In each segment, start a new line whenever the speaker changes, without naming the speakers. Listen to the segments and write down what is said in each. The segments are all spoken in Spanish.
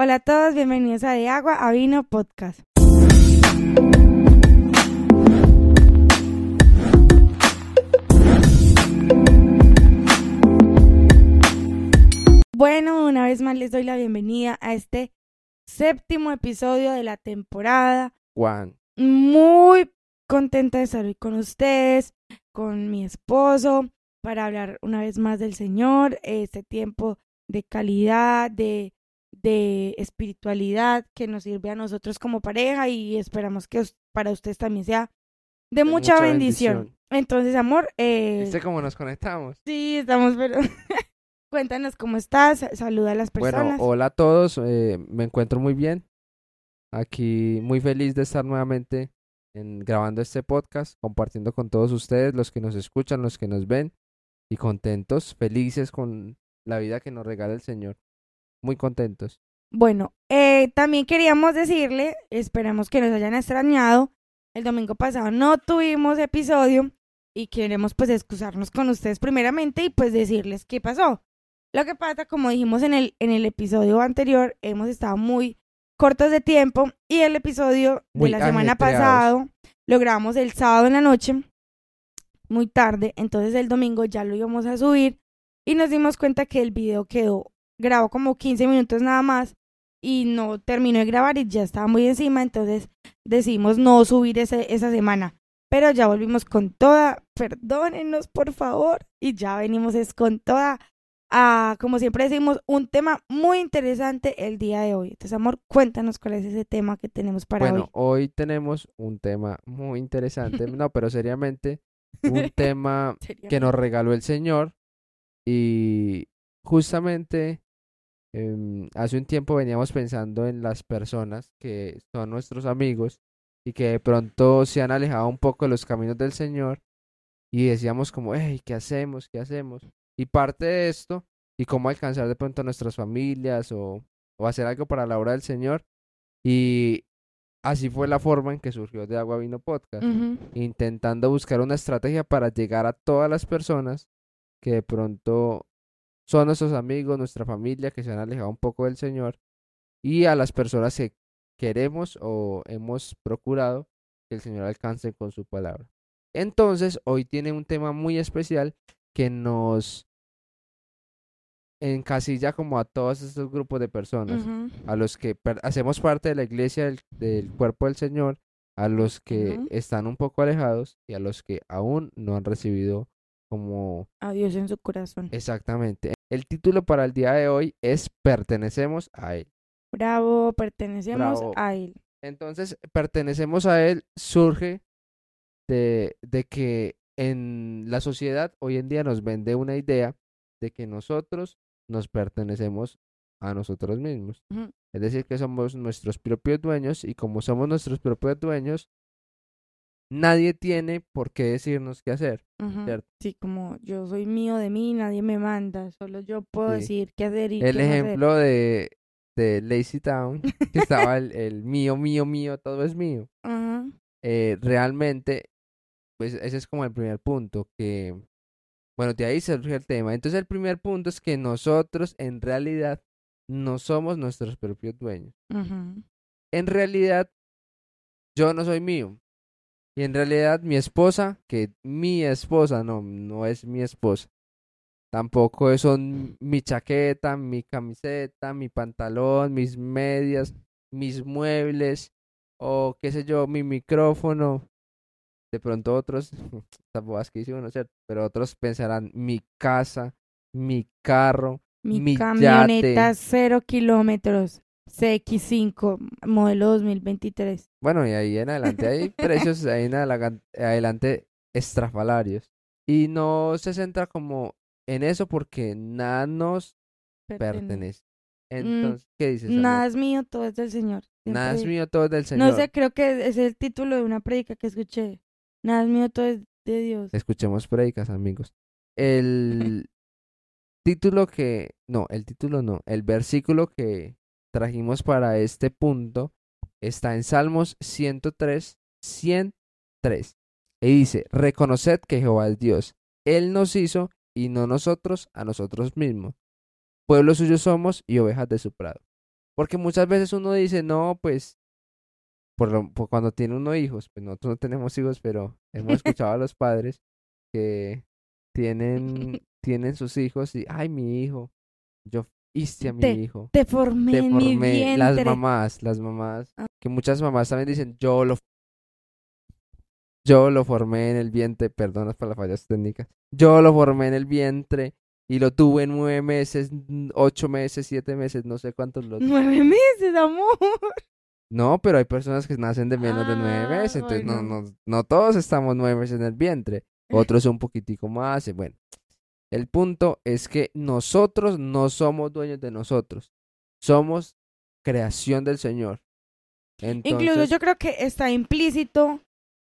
Hola a todos, bienvenidos a De Agua a Vino Podcast. Bueno, una vez más les doy la bienvenida a este séptimo episodio de la temporada.
Juan.
Muy contenta de estar hoy con ustedes, con mi esposo, para hablar una vez más del Señor, este tiempo de calidad, de, de espiritualidad que nos sirve a nosotros como pareja y esperamos que para ustedes también sea de,
De
mucha,
mucha
bendición.
bendición.
Entonces, amor, eh,
¿Viste cómo nos conectamos?
sí, estamos, pero cuéntanos cómo estás, saluda a las personas.
Bueno, hola a todos, eh, me encuentro muy bien. Aquí muy feliz de estar nuevamente en, grabando este podcast, compartiendo con todos ustedes, los que nos escuchan, los que nos ven, y contentos, felices con la vida que nos regala el Señor. Muy contentos.
Bueno, eh, también queríamos decirle, esperamos que nos hayan extrañado. El domingo pasado no tuvimos episodio y queremos pues excusarnos con ustedes primeramente y pues decirles qué pasó. Lo que pasa, como dijimos en el, en el episodio anterior, hemos estado muy cortos de tiempo y el episodio
Muy
de la semana pasado lo grabamos el sábado en la noche, muy tarde, entonces el domingo ya lo íbamos a subir y nos dimos cuenta que el video quedó grabó como 15 minutos nada más y no terminó de grabar y ya estaba muy encima, entonces decidimos no subir ese, esa semana. Pero ya volvimos con toda, perdónenos por favor, y ya venimos es con toda, a, como siempre decimos, un tema muy interesante el día de hoy. Entonces, amor, cuéntanos cuál es ese tema que tenemos para
bueno,
hoy.
hoy tenemos un tema muy interesante, no, pero seriamente, un tema que nos regaló el Señor y justamente em, hace un tiempo veníamos pensando en las personas que son nuestros amigos y que de pronto se han alejado un poco de los caminos del Señor y decíamos como, hey, ¿qué hacemos? ¿Qué hacemos? Y parte de esto y cómo alcanzar de pronto a nuestras familias o, o hacer algo para la obra del Señor y así fue la forma en que surgió de Agua Vino Podcast intentando buscar una estrategia para llegar a todas las personas que de pronto son nuestros amigos, nuestra familia, que se han alejado un poco del Señor, y a las personas que queremos o hemos procurado que el Señor alcance con su palabra. Entonces, hoy tiene un tema muy especial que nos encasilla como a todos estos grupos de personas a los que hacemos parte de la iglesia del, del cuerpo del Señor, a los que están un poco alejados y a los que aún no han recibido como
A Dios en su corazón.
exactamente. El título para el día de hoy es Pertenecemos a Él.
Bravo, pertenecemos
Bravo.
a Él.
Entonces, pertenecemos a Él surge de, de que en la sociedad hoy en día nos vende una idea de que nosotros nos pertenecemos a nosotros mismos. Es decir, que somos nuestros propios dueños y como somos nuestros propios dueños, nadie tiene por qué decirnos qué hacer. ¿Cierto?
Sí, como yo soy mío de mí, nadie me manda, solo yo puedo
Sí.
decir qué hacer y
El
qué no hacer.
ejemplo de, de Lazy Town, que estaba el, el mío, mío, mío, todo es mío. Eh, realmente, pues ese es como el primer punto, que, bueno, de ahí surge el tema. Entonces el primer punto es que nosotros en realidad no somos nuestros propios dueños. En realidad, yo no soy mío. Y en realidad mi esposa, que mi esposa, no, no es mi esposa. Tampoco son mi chaqueta, mi camiseta, mi pantalón, mis medias, mis muebles, o qué sé yo, mi micrófono. De pronto otros, estas que dice uno, ¿cierto? Pero otros pensarán mi casa, mi carro,
Mi,
Mi
camioneta
yate.
cero kilómetros, CX5, modelo 2023.
Bueno, y ahí en adelante hay precios ahí en adelante estrafalarios. Y no se centra como en eso porque nada nos
Pertene-
pertenece. Entonces, ¿qué dices?
Mm, Nada es mío, todo es del Señor.
Nada es mío, todo es del Señor.
No sé, creo que es el título de una predica que escuché. Nada es mío, todo es de Dios.
Escuchemos predicas, amigos. El título que, no, el título no, el versículo que trajimos para este punto está en Salmos 103, 103. Y dice, reconoced que Jehová es Dios. Él nos hizo y no nosotros a nosotros mismos. Pueblo suyo somos y ovejas de su prado. Porque muchas veces uno dice, no, pues, por, lo- por cuando tiene uno hijos, pues nosotros no tenemos hijos, pero hemos escuchado a los padres que tienen, tienen sus hijos y, ay, mi hijo, yo hice a mi
Te-
hijo.
Te formé
Te
en mi
formé, las
vientre.
mamás, las mamás,
Ah.
que muchas mamás también dicen, yo lo, yo lo formé en el vientre, perdonas por las fallas técnicas, yo lo formé en el vientre y lo tuve en nueve meses, ocho meses, siete meses, no sé cuántos lo
Nueve meses, amor.
No, pero hay personas que nacen de menos de nueve
Ah,
meses, entonces no, no, no todos estamos nueve meses en el vientre, otros un poquitico más, y bueno. El punto es que nosotros no somos dueños de nosotros, somos creación del Señor.
Incluso
Entonces,
yo creo que está implícito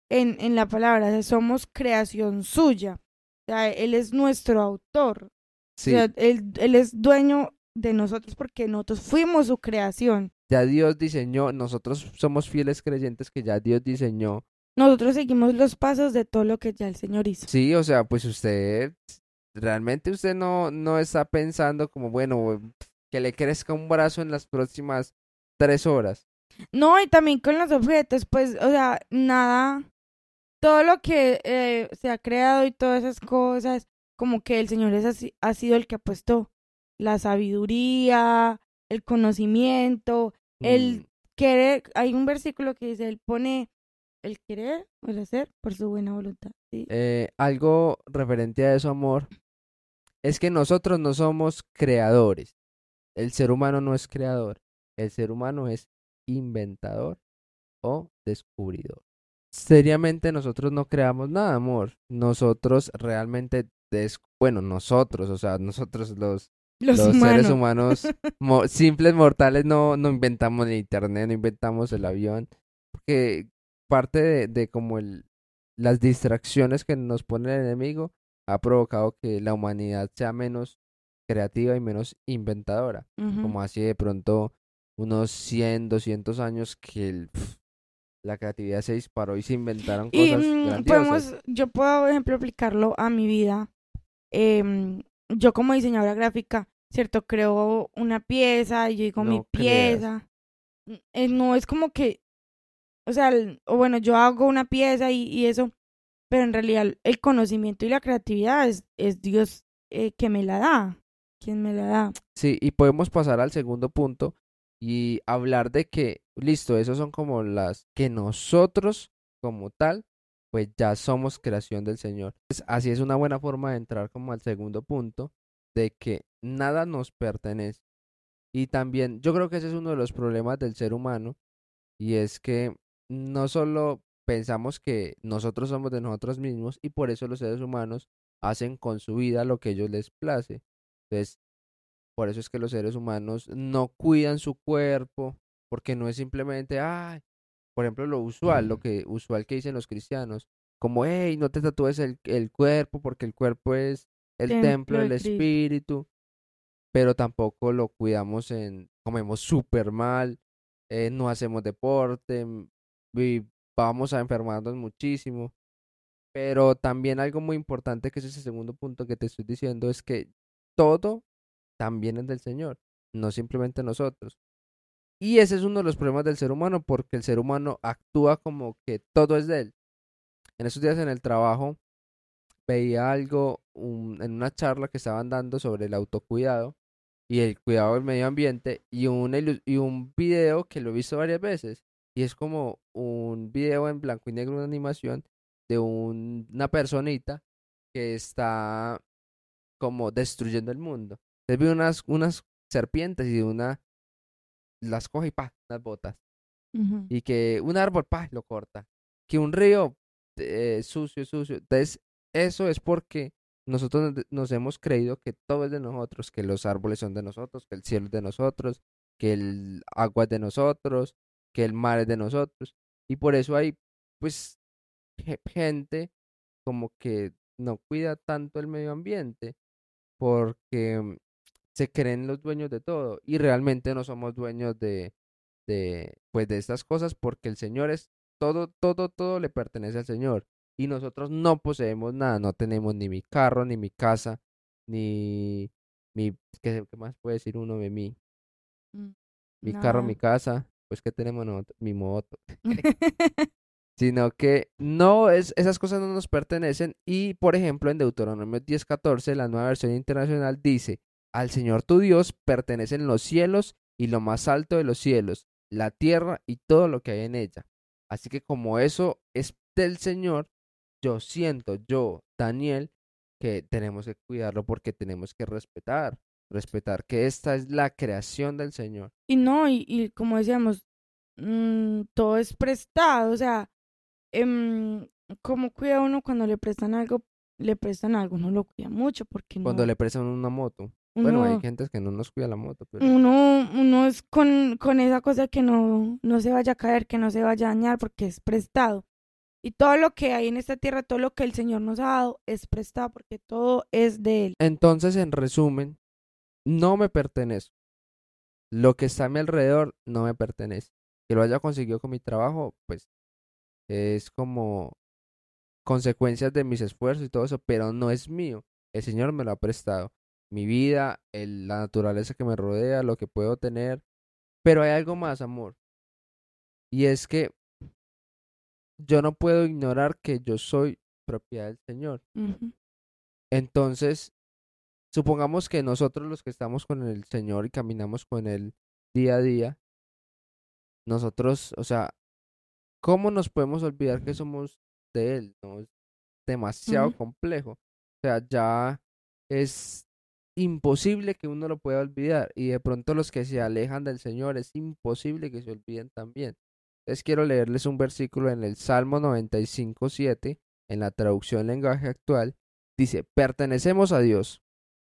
en, en la palabra, somos creación suya. O sea, él es nuestro autor.
sí,
O sea, él, él es dueño de nosotros porque nosotros fuimos su creación.
ya Dios diseñó, nosotros somos fieles creyentes que ya Dios diseñó.
Nosotros seguimos los pasos de todo lo que ya el Señor hizo.
Sí, o sea, pues usted, realmente usted no, no está pensando como, bueno, que le crezca un brazo en las próximas tres horas.
No, y también con los objetos, pues, o sea, nada, todo lo que eh, se ha creado y todas esas cosas, como que el Señor es así- ha sido el que ha puesto la sabiduría, el conocimiento, el
Mm,
querer, hay un versículo que dice, él pone el querer o el hacer por su buena voluntad. ¿sí?
eh, algo referente a eso, amor, es que nosotros no somos creadores. El ser humano no es creador. El ser humano es inventador o descubridor. Seriamente nosotros no creamos nada, amor. Nosotros realmente, des- bueno, nosotros, o sea, nosotros los,
Los,
los
humanos.
seres humanos mo- simples mortales no, no inventamos el internet, no inventamos el avión, porque parte de, de como el, las distracciones que nos pone el enemigo ha provocado que la humanidad sea menos creativa y menos inventadora, como así de pronto unos 100, 200 años que el- la creatividad se disparó y se inventaron
Y
cosas
mm,
grandiosas.
podemos, yo puedo, por ejemplo, aplicarlo a mi vida. Em, yo como diseñadora gráfica, ¿cierto? Creo una pieza y yo digo mi
No
pieza. Mm, eh, no es como que, o sea, el- o bueno, yo hago una pieza y, y eso, pero en realidad el conocimiento y la creatividad es, es Dios eh, que me la da, quien me la da.
Sí, y podemos pasar al segundo punto y hablar de que, listo, esos son como las que nosotros como tal, pues ya somos creación del Señor. Pues, así es una buena forma de entrar como al segundo punto, de que nada nos pertenece. Y también yo creo que ese es uno de los problemas del ser humano, y es que no solo pensamos que nosotros somos de nosotros mismos y por eso los seres humanos hacen con su vida lo que ellos les place. Entonces, por eso es que los seres humanos no cuidan su cuerpo, porque no es simplemente, ay, por ejemplo, lo usual, lo que usual que dicen los cristianos, como, hey, no te tatúes el, el cuerpo, porque el cuerpo es el
Templo
templo del espíritu, pero tampoco lo cuidamos en, comemos súper mal, eh, no hacemos deporte, mm, vamos a enfermarnos muchísimo. Pero también algo muy importante, que es ese segundo punto que te estoy diciendo, es que todo también es del Señor, no simplemente nosotros. Y ese es uno de los problemas del ser humano, porque el ser humano actúa como que todo es de él. En esos días en el trabajo veía algo en una charla que estaban dando sobre el autocuidado y el cuidado del medio ambiente y un, y un video que lo he visto varias veces. Y es como un video en blanco y negro, una animación de un- una personita que está como destruyendo el mundo. Entonces vi unas, unas serpientes y una las coge y pa, las botas. Y que un árbol, pa, lo corta. Que un río eh, sucio, sucio. Entonces, eso es porque nosotros nos- nos hemos creído que todo es de nosotros, que los árboles son de nosotros, que el cielo es de nosotros, que el agua es de nosotros, que el mar es de nosotros. Y por eso hay, pues, ge- gente como que no cuida tanto el medio ambiente, porque mm, se creen los dueños de todo y realmente no somos dueños de, de, pues, de estas cosas porque el Señor es todo, todo, todo le pertenece al Señor y nosotros no poseemos nada, no tenemos ni mi carro, ni mi casa, ni mi, ¿qué, qué más puede decir uno de mí? mi carro, mi casa, pues que tenemos nosotros? mi moto. Sino que no, es, esas cosas no nos pertenecen. Y por ejemplo, en Deuteronomio 10:14, la nueva versión internacional dice, al Señor tu Dios pertenecen los cielos y lo más alto de los cielos, la tierra y todo lo que hay en ella. Así que como eso es del Señor, yo siento, yo, Daniel, que tenemos que cuidarlo porque tenemos que respetar, respetar que esta es la creación del Señor.
Y no, y, y como decíamos, mm, todo es prestado, o sea, em, ¿cómo cuida uno cuando le prestan algo? Le prestan algo, uno lo cuida mucho porque
Cuando
no,
le prestan una moto. Bueno, hay
uno,
gente que no nos cuida la moto, pero
uno, uno es con, con esa cosa que no, no se vaya a caer, que no se vaya a dañar porque es prestado. Y todo lo que hay en esta tierra, todo lo que el Señor nos ha dado es prestado porque todo es de Él.
Entonces, en resumen, no me pertenezco. Lo que está a mi alrededor no me pertenece. Que lo haya conseguido con mi trabajo, pues es como consecuencias de mis esfuerzos y todo eso, pero no es mío. El Señor me lo ha prestado. Mi vida, el- la naturaleza que me rodea, lo que puedo tener. Pero hay algo más, amor. Y es que yo no puedo ignorar que yo soy propiedad del Señor. Entonces, supongamos que nosotros los que estamos con el Señor y caminamos con Él día a día, nosotros, o sea, ¿cómo nos podemos olvidar que somos de Él? No es demasiado complejo. O sea, ya es imposible que uno lo pueda olvidar. Y de pronto los que se alejan del Señor es imposible que se olviden también. Entonces quiero leerles un versículo en el Salmo 95, 7, en la traducción lenguaje actual. Dice, pertenecemos a Dios.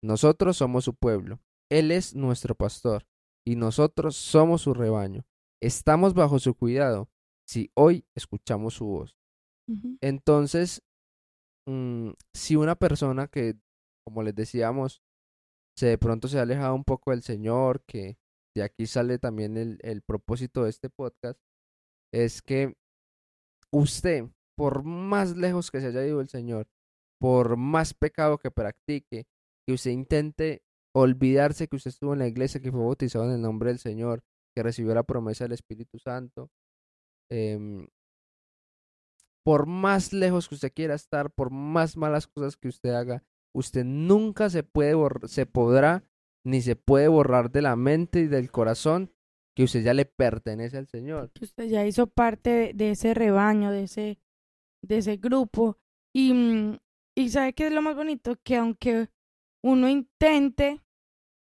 Nosotros somos su pueblo. Él es nuestro pastor. Y nosotros somos su rebaño. Estamos bajo su cuidado si hoy escuchamos su voz. Entonces, mm, si una persona que, como les decíamos, se de pronto se ha alejado un poco del Señor, que de aquí sale también el, el propósito de este podcast, es que usted, por más lejos que se haya ido el Señor, por más pecado que practique, que usted intente olvidarse que usted estuvo en la iglesia, que fue bautizado en el nombre del Señor, que recibió la promesa del Espíritu Santo, em, por más lejos que usted quiera estar, por más malas cosas que usted haga, usted nunca se puede se podrá ni se puede borrar de la mente y del corazón que usted ya le pertenece al Señor.
que usted ya hizo parte de, de ese rebaño, de ese, de ese grupo. Y, mm, y sabe que es lo más bonito, que aunque uno intente,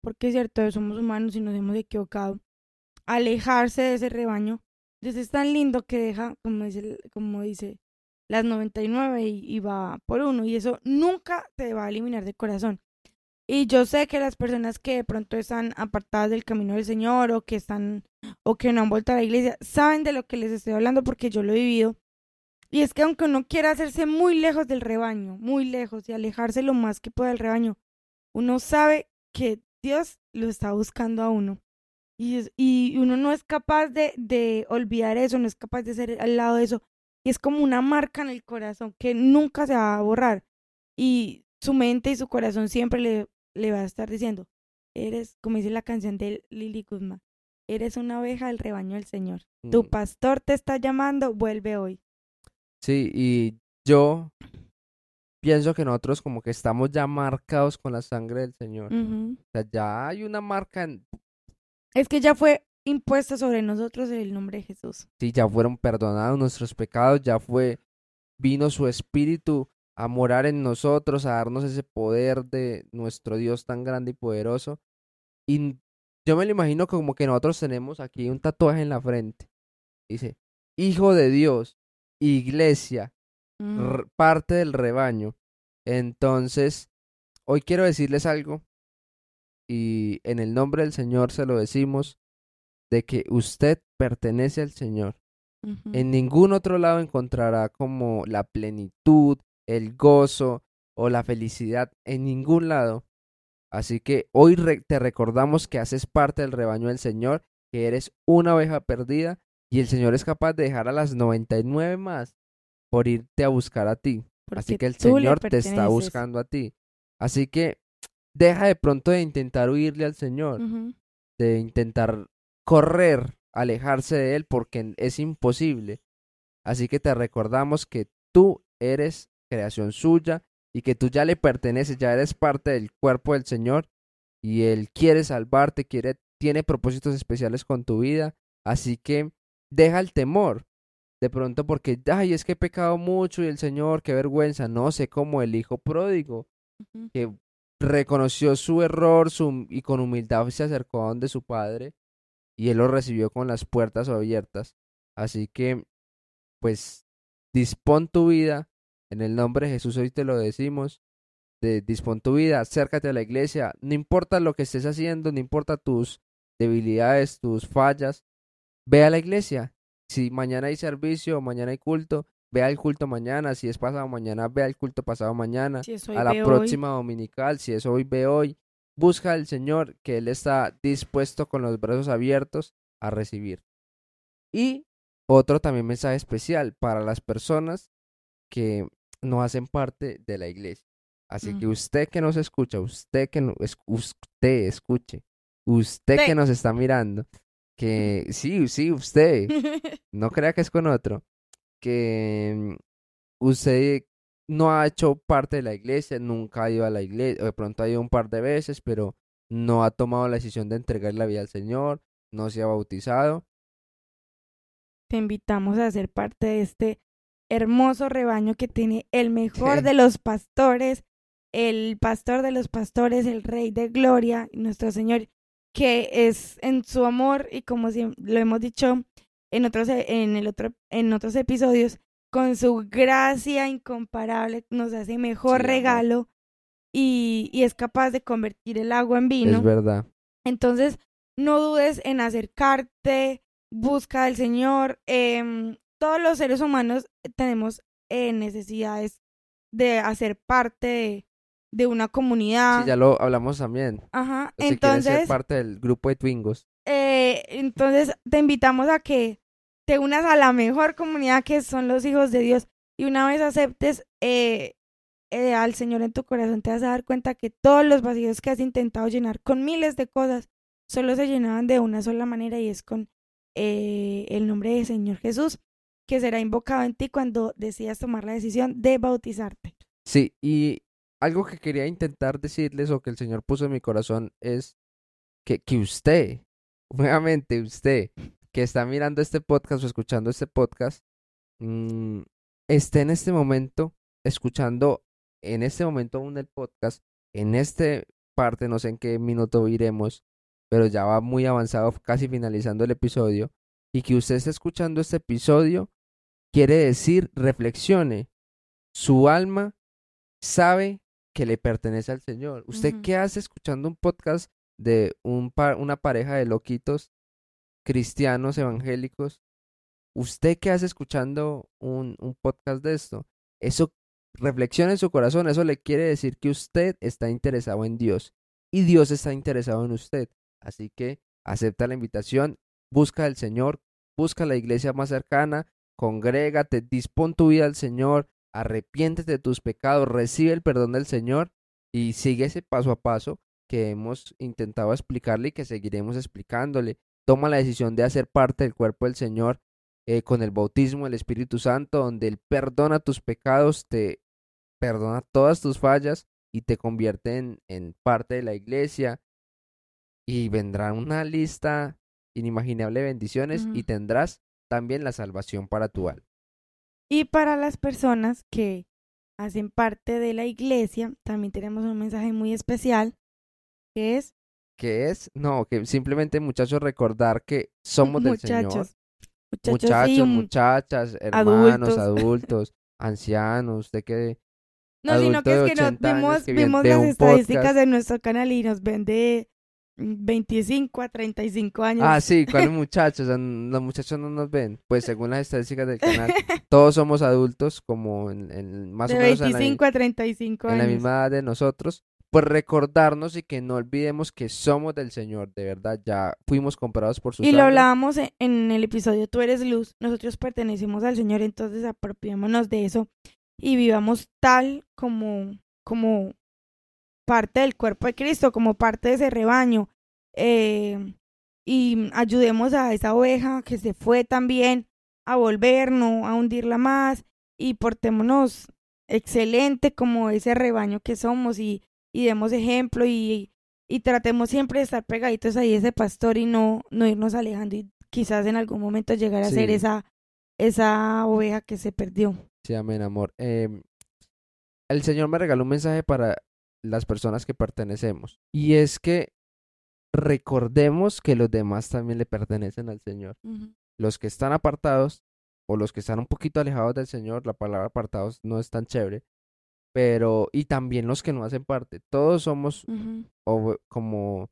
porque es cierto, somos humanos y nos hemos equivocado, alejarse de ese rebaño, Dios es tan lindo que deja, como dice, como dice las 99 y, y va por uno. Y eso nunca te va a eliminar del corazón. Y yo sé que las personas que de pronto están apartadas del camino del Señor o que están o que no han vuelto a la iglesia, saben de lo que les estoy hablando porque yo lo he vivido. Y es que aunque uno quiera hacerse muy lejos del rebaño, muy lejos y alejarse lo más que pueda del rebaño, uno sabe que Dios lo está buscando a uno. Y, y uno no es capaz de, de olvidar eso, no es capaz de ser al lado de eso. Y es como una marca en el corazón que nunca se va a borrar. Y su mente y su corazón siempre le, le va a estar diciendo, eres, como dice la canción de Lily Guzmán, eres una oveja del rebaño del Señor. Tu
Mm,
pastor te está llamando, vuelve hoy.
Sí, y yo pienso que nosotros como que estamos ya marcados con la sangre del Señor. O sea, ya hay una marca en,
Es que ya fue impuesta sobre nosotros el nombre de Jesús.
sí, ya fueron perdonados nuestros pecados, ya fue, vino su espíritu a morar en nosotros, a darnos ese poder de nuestro Dios tan grande y poderoso. Y yo me lo imagino como que nosotros tenemos aquí un tatuaje en la frente. Dice, Hijo de Dios, Iglesia, R- parte del rebaño. Entonces, hoy quiero decirles algo y en el nombre del Señor se lo decimos, de que usted pertenece al Señor. En ningún otro lado encontrará como la plenitud, el gozo o la felicidad, en ningún lado. Así que hoy re- te recordamos que haces parte del rebaño del Señor, que eres una oveja perdida y el Señor es capaz de dejar a las 99 más por irte a buscar a ti. Así
Porque
que el Señor te está buscando a ti. Así que deja de pronto de intentar huirle al Señor, de intentar correr, alejarse de él porque es imposible. Así que te recordamos que tú eres creación suya y que tú ya le perteneces, ya eres parte del cuerpo del Señor y Él quiere salvarte, quiere, tiene propósitos especiales con tu vida. Así que deja el temor. De pronto porque, ay, es que he pecado mucho y el Señor, qué vergüenza. No sé cómo el hijo pródigo, que reconoció su error su, y con humildad se acercó a donde su padre y él lo recibió con las puertas abiertas. Así que, pues, dispón tu vida. En el nombre de Jesús hoy te lo decimos. De, dispón tu vida, acércate a la iglesia. No importa lo que estés haciendo, no importa tus debilidades, tus fallas. Ve a la iglesia. Si mañana hay servicio, mañana hay culto, ve al culto mañana. Si es pasado mañana, ve al culto pasado mañana. a la próxima dominical. Si es hoy, ve hoy. Busca al Señor que Él está dispuesto con los brazos abiertos a recibir. Y otro también mensaje especial para las personas que no hacen parte de la iglesia. Así que usted que nos escucha, usted que no, usted escuche, usted que nos está mirando, que sí, sí, usted, no crea que es con otro, que mm, usted no ha hecho parte de la iglesia, nunca ha ido a la iglesia, de pronto ha ido un par de veces, pero no ha tomado la decisión de entregar la vida al Señor, no se ha bautizado.
Te invitamos a ser parte de este hermoso rebaño que tiene el mejor de los pastores, el pastor de los pastores, el rey de gloria, nuestro Señor, que es en su amor y como lo hemos dicho en otros, en el otro, en otros episodios, con su gracia incomparable nos hace mejor regalo y, y, es capaz de convertir el agua en vino.
Es verdad.
Entonces, no dudes en acercarte, busca al Señor. Eh, todos los seres humanos tenemos eh, necesidades de hacer parte de, una comunidad.
Sí, ya lo hablamos también.
Ajá, entonces.
ser parte del grupo de Twingos.
Eh, entonces, te invitamos a que te unas a la mejor comunidad que son los hijos de Dios. Y una vez aceptes eh, eh, al Señor en tu corazón, te vas a dar cuenta que todos los vacíos que has intentado llenar con miles de cosas solo se llenaban de una sola manera y es con eh, el nombre de Señor Jesús, que será invocado en ti cuando decidas tomar la decisión de bautizarte.
Sí, y algo que quería intentar decirles o que el Señor puso en mi corazón es que, que usted, nuevamente usted, que está mirando este podcast o escuchando este podcast, mm, esté en este momento escuchando en este momento aún el podcast, en este parte, no sé en qué minuto iremos, pero ya va muy avanzado, casi finalizando el episodio, y que usted esté escuchando este episodio, quiere decir, reflexione, su alma sabe que le pertenece al Señor. ¿Usted qué hace escuchando un podcast de un una pareja de loquitos cristianos evangélicos, ¿usted qué hace escuchando un, un podcast de esto? Eso reflexiona en su corazón, eso le quiere decir que usted está interesado en Dios y Dios está interesado en usted. Así que acepta la invitación, busca al Señor, busca la iglesia más cercana, congrégate, dispón tu vida al Señor, arrepiéntete de tus pecados, recibe el perdón del Señor y sigue ese paso a paso que hemos intentado explicarle y que seguiremos explicándole toma la decisión de hacer parte del cuerpo del Señor eh, con el bautismo del Espíritu Santo, donde Él perdona tus pecados, te perdona todas tus fallas y te convierte en, parte de la iglesia. Y vendrá una lista inimaginable de bendiciones y tendrás también la salvación para tu alma.
Y para las personas que hacen parte de la iglesia, también tenemos un mensaje muy especial, que es
que es, no, que simplemente muchachos recordar que somos del Señor. Muchachos,
muchachos,
muchachas, hermanos, adultos, ancianos, usted que...
No, sino que es que nos vemos, vemos las estadísticas de nuestro canal y nos ven de 25 a 35 años.
Ah, sí, ¿cuáles muchachos? Los muchachos no nos ven. Pues según las estadísticas del canal, todos somos adultos, como en, más
o
menos.
De 25 a 35
años.
En
la misma edad de nosotros pues recordarnos y que no olvidemos que somos del Señor, de verdad, ya fuimos comprados por su
Y lo hablábamos en, el episodio Tú eres luz, nosotros pertenecemos al Señor, entonces apropiémonos de eso y vivamos tal como, como parte del cuerpo de Cristo, como parte de ese rebaño. Eh, y ayudemos a esa oveja que se fue también a volver, no a hundirla más y portémonos excelente como ese rebaño que somos y, y demos ejemplo y, y tratemos siempre de estar pegaditos ahí ese pastor y no, no irnos alejando y quizás en algún momento llegar a ser esa, esa oveja que se perdió.
Sí, amén, amor. Em, el Señor me regaló un mensaje para las personas que pertenecemos. Y es que recordemos que los demás también le pertenecen al Señor. Los que están apartados o los que están un poquito alejados del Señor, la palabra apartados no es tan chévere, pero y también los que no hacen parte. Todos somos o- como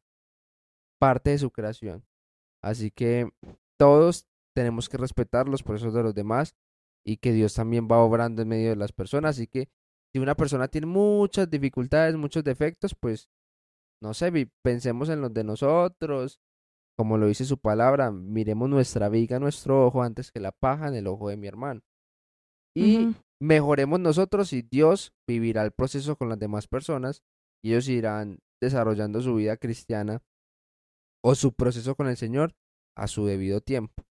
parte de su creación. Así que todos tenemos que respetar los procesos de los demás y que Dios también va obrando en medio de las personas. Así que si una persona tiene muchas dificultades, muchos defectos, pues no sé, pensemos en los de nosotros. Como lo dice su palabra, miremos nuestra viga, nuestro ojo, antes que la paja en el ojo de mi hermano. Y mejoremos nosotros y Dios vivirá el proceso con las demás personas y ellos irán desarrollando su vida cristiana o su proceso con el Señor a su debido tiempo.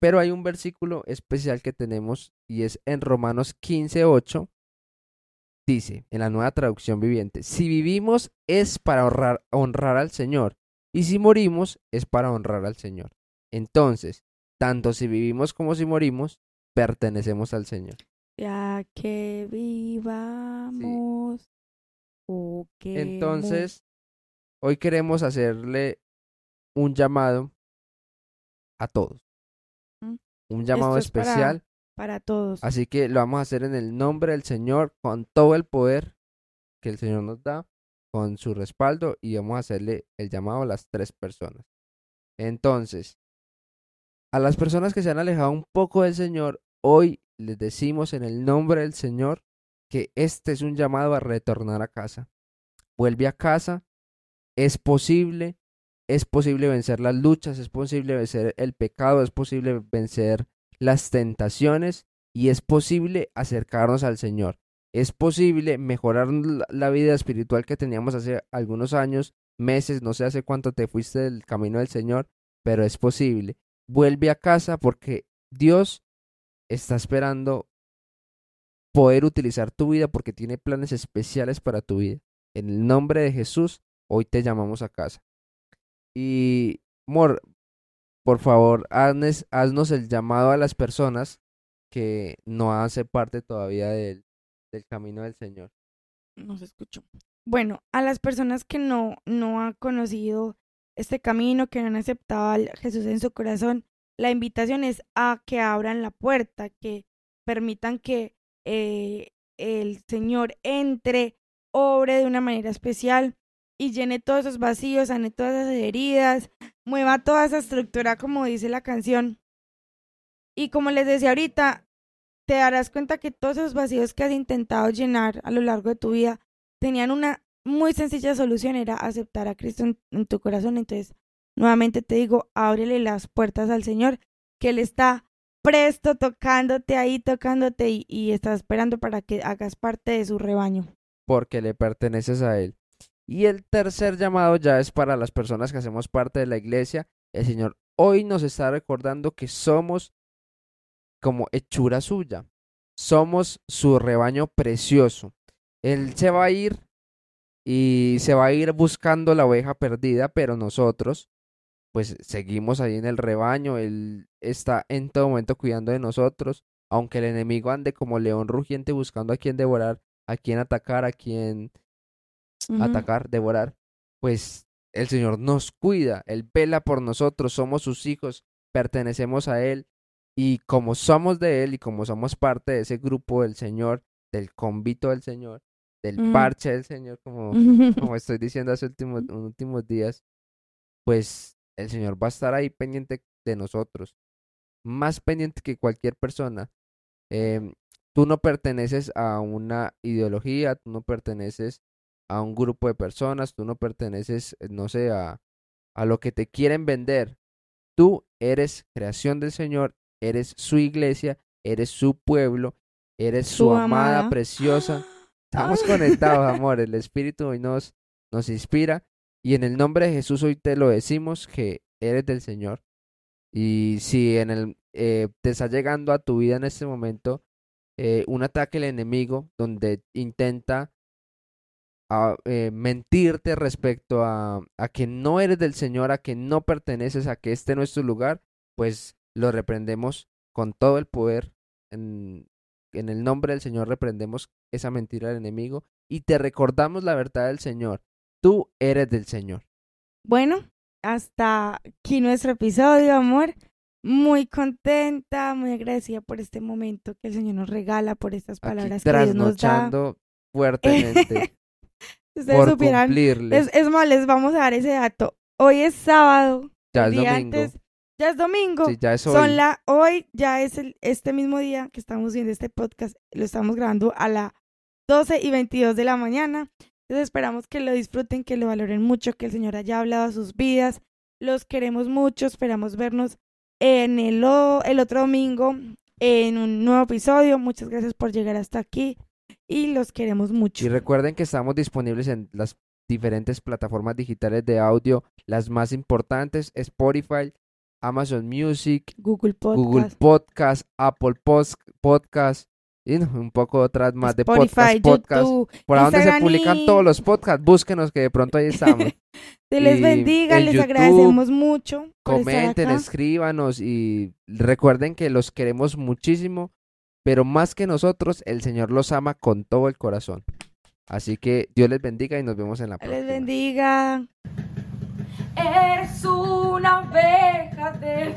Pero hay un versículo especial que tenemos y es en Romanos 15:8. Dice, en la nueva traducción viviente, si vivimos es para honrar, honrar al Señor y si morimos es para honrar al Señor. Entonces, tanto si vivimos como si morimos, pertenecemos al Señor.
Ya que vivamos. o que mu-
Entonces, hoy queremos hacerle un llamado a todos.
Mm.
Un llamado
es
especial.
Para todos.
Así que lo vamos a hacer en el nombre del Señor, con todo el poder que el Señor nos da, con su respaldo, y vamos a hacerle el llamado a las tres personas. Entonces, a las personas que se han alejado un poco del Señor, hoy les decimos en el nombre del Señor que este es un llamado a retornar a casa. Vuelve a casa, es posible, es posible vencer las luchas, es posible vencer el pecado, es posible vencer las tentaciones y es posible acercarnos al Señor. Es posible mejorar la- vida espiritual que teníamos hace algunos años, meses, no sé hace cuánto te fuiste del camino del Señor, pero es posible. Vuelve a casa porque Dios está esperando poder utilizar tu vida porque tiene planes especiales para tu vida. En el nombre de Jesús, hoy te llamamos a casa. Y, Mor, por favor, haznos, haznos el llamado a las personas que no hacen parte todavía del, del camino del Señor.
No se escuchó. Bueno, a las personas que no, no han conocido este camino, que no han aceptado a Jesús en su corazón, la invitación es a que abran la puerta, que permitan que eh, el Señor entre, obre de una manera especial y llene todos esos vacíos, sane todas esas heridas, mueva toda esa estructura como dice la canción. Y como les decía ahorita, te darás cuenta que todos esos vacíos que has intentado llenar a lo largo de tu vida tenían una muy sencilla solución, era aceptar a Cristo en, tu corazón. Entonces, nuevamente te digo, ábrele las puertas al Señor, que Él está presto tocándote ahí, tocándote y está esperando para que hagas parte de su rebaño.
porque le perteneces a Él. Y el tercer llamado ya es para las personas que hacemos parte de la iglesia. El Señor hoy nos está recordando que somos como hechura suya. Somos su rebaño precioso. Él se va a ir y se va a ir buscando la oveja perdida, pero nosotros pues seguimos ahí en el rebaño. Él está en todo momento cuidando de nosotros. Aunque el enemigo ande como león rugiente buscando a quien devorar, a quien atacar, a quien Atacar, devorar, pues el Señor nos cuida, Él vela por nosotros, somos sus hijos, pertenecemos a Él y como somos de Él y como somos parte de ese grupo del Señor, del convito del Señor, del
Mm.
parche del Señor, como, como estoy diciendo hace últimos, últimos días, pues el Señor va a estar ahí pendiente de nosotros, más pendiente que cualquier persona. Em, tú no perteneces a una ideología, tú no perteneces a un grupo de personas, tú no perteneces, eh, no sé, a, a lo que te quieren vender. Tú eres creación del Señor, eres su iglesia, eres su pueblo, eres su,
Su
amada,
amada.
preciosa. Estamos conectados, amor. El Espíritu hoy nos, nos inspira. Y en el nombre de Jesús hoy te lo decimos que eres del Señor. Y si en el, eh, te está llegando a tu vida en este momento eh, un ataque del enemigo donde intenta a, eh, mentirte respecto a, a que no eres del Señor, a que no perteneces, a que este no es tu lugar, pues lo reprendemos con todo el poder. En, en el nombre del Señor reprendemos esa mentira del enemigo y te recordamos la verdad del Señor. Tú eres del Señor.
Bueno, hasta aquí nuestro episodio, amor. Muy contenta, muy agradecida por este momento que el Señor nos regala, por estas palabras
Aquí
que Dios nos da.
trasnochando fuertemente
Ustedes
por
supieran,
cumplirles.
es, es más, les vamos a dar ese dato. Hoy es sábado,
ya es domingo.
antes, ya es domingo.
Sí, ya es
Son
hoy.
la, hoy ya es el, este mismo día que estamos viendo este podcast, lo estamos grabando a las 12 y 22 de la mañana. Entonces esperamos que lo disfruten, que lo valoren mucho, que el Señor haya hablado a sus vidas. Los queremos mucho, esperamos vernos en el, o- el otro domingo en un nuevo episodio. Muchas gracias por llegar hasta aquí y los queremos mucho.
Y recuerden que estamos disponibles en las diferentes plataformas digitales de audio, las más importantes, Spotify, Amazon Music,
Google Podcast,
Google Podcast, Apple Pos- Podcast y un poco otras más de
Spotify,
podcast, podcast.
YouTube.
Por donde se publican
y-
todos los podcasts, búsquenos que de pronto ahí estamos.
Se les
y
bendiga,
en
les
YouTube,
agradecemos mucho.
Comenten, escríbanos y recuerden que los queremos muchísimo, pero más que nosotros, el Señor los ama con todo el corazón. Así que Dios les bendiga y nos vemos en la próxima.
Les bendiga. Eres una oveja del